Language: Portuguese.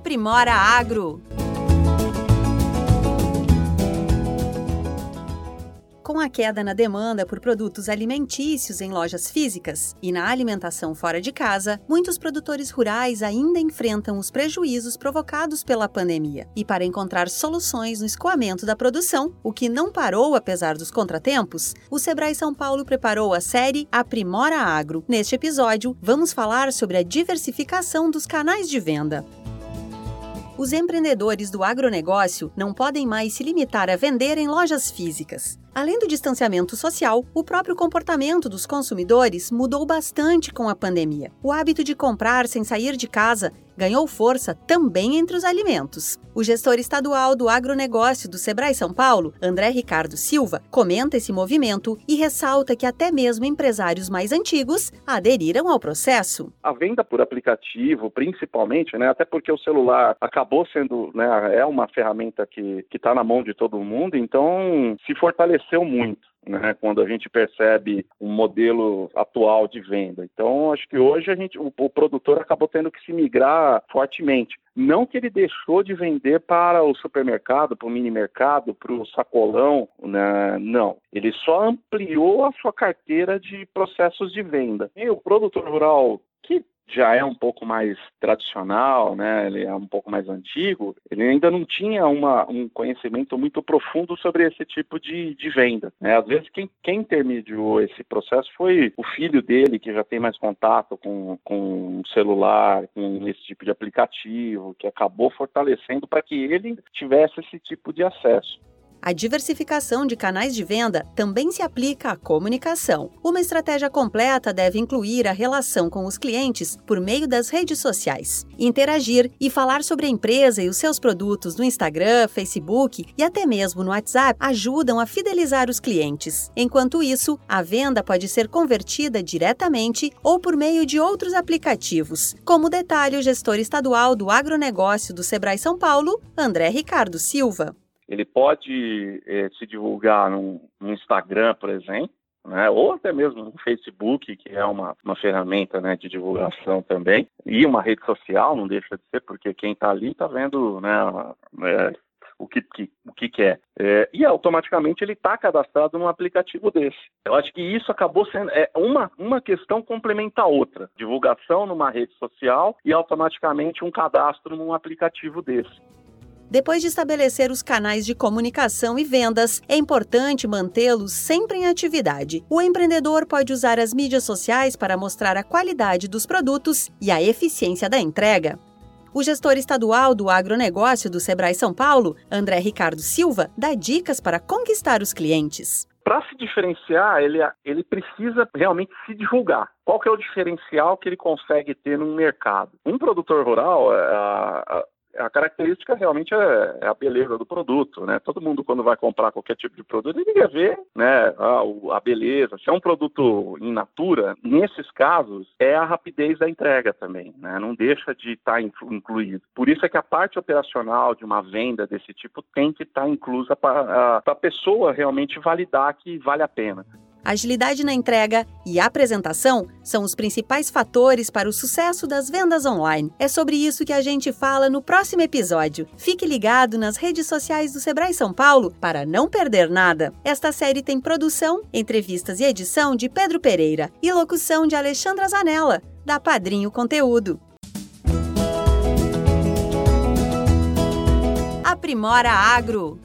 Aprimora Agro. Com a queda na demanda por produtos alimentícios em lojas físicas e na alimentação fora de casa, muitos produtores rurais ainda enfrentam os prejuízos provocados pela pandemia. E para encontrar soluções no escoamento da produção, o que não parou apesar dos contratempos, o Sebrae São Paulo preparou a série Aprimora Agro. Neste episódio, vamos falar sobre a diversificação dos canais de venda os empreendedores do agronegócio não podem mais se limitar a vender em lojas físicas. Além do distanciamento social, o próprio comportamento dos consumidores mudou bastante com a pandemia. O hábito de comprar sem sair de casa ganhou força também entre os alimentos. O gestor estadual do agronegócio do Sebrae São Paulo, André Ricardo Silva, comenta esse movimento e ressalta que até mesmo empresários mais antigos aderiram ao processo. A venda por aplicativo, principalmente, né, até porque o celular acabou sendo, né, é uma ferramenta que está na mão de todo mundo, então se fortaleceu muito né, quando a gente percebe um modelo atual de venda. Então, acho que hoje a gente, o, o produtor acabou tendo que se migrar fortemente. Não que ele deixou de vender para o supermercado, para o mini mercado, para o sacolão, né? não. Ele só ampliou a sua carteira de processos de venda. E o produtor rural que já é um pouco mais tradicional, né? Ele é um pouco mais antigo. Ele ainda não tinha uma, um conhecimento muito profundo sobre esse tipo de, de venda. Né? Às vezes quem, quem intermediou esse processo foi o filho dele que já tem mais contato com com celular, com esse tipo de aplicativo, que acabou fortalecendo para que ele tivesse esse tipo de acesso. A diversificação de canais de venda também se aplica à comunicação. Uma estratégia completa deve incluir a relação com os clientes por meio das redes sociais. Interagir e falar sobre a empresa e os seus produtos no Instagram, Facebook e até mesmo no WhatsApp ajudam a fidelizar os clientes. Enquanto isso, a venda pode ser convertida diretamente ou por meio de outros aplicativos, como detalhe o gestor estadual do agronegócio do Sebrae São Paulo, André Ricardo Silva. Ele pode é, se divulgar no, no Instagram, por exemplo, né, ou até mesmo no Facebook, que é uma, uma ferramenta né, de divulgação também, e uma rede social, não deixa de ser, porque quem está ali está vendo né, é, o, que, que, o que quer. É, e automaticamente ele está cadastrado num aplicativo desse. Eu acho que isso acabou sendo é, uma, uma questão complementa a outra. Divulgação numa rede social e automaticamente um cadastro num aplicativo desse. Depois de estabelecer os canais de comunicação e vendas, é importante mantê-los sempre em atividade. O empreendedor pode usar as mídias sociais para mostrar a qualidade dos produtos e a eficiência da entrega. O gestor estadual do agronegócio do Sebrae São Paulo, André Ricardo Silva, dá dicas para conquistar os clientes. Para se diferenciar, ele, ele precisa realmente se divulgar. Qual que é o diferencial que ele consegue ter no mercado? Um produtor rural, a, a característica realmente é, é, a beleza do produto, né? Todo mundo quando vai comprar qualquer tipo de produto, ele quer ver, né, a, a beleza. Se é um produto in natura, nesses casos é a rapidez da entrega também, né? Não deixa de estar tá incluído. Por isso é que a parte operacional de uma venda desse tipo tem que estar tá inclusa para a pessoa realmente validar que vale a pena. Agilidade na entrega e apresentação são os principais fatores para o sucesso das vendas online. É sobre isso que a gente fala no próximo episódio. Fique ligado nas redes sociais do Sebrae São Paulo para não perder nada. Esta série tem produção, entrevistas e edição de Pedro Pereira e locução de Alexandra Zanella, da Padrinho Conteúdo. Aprimora Agro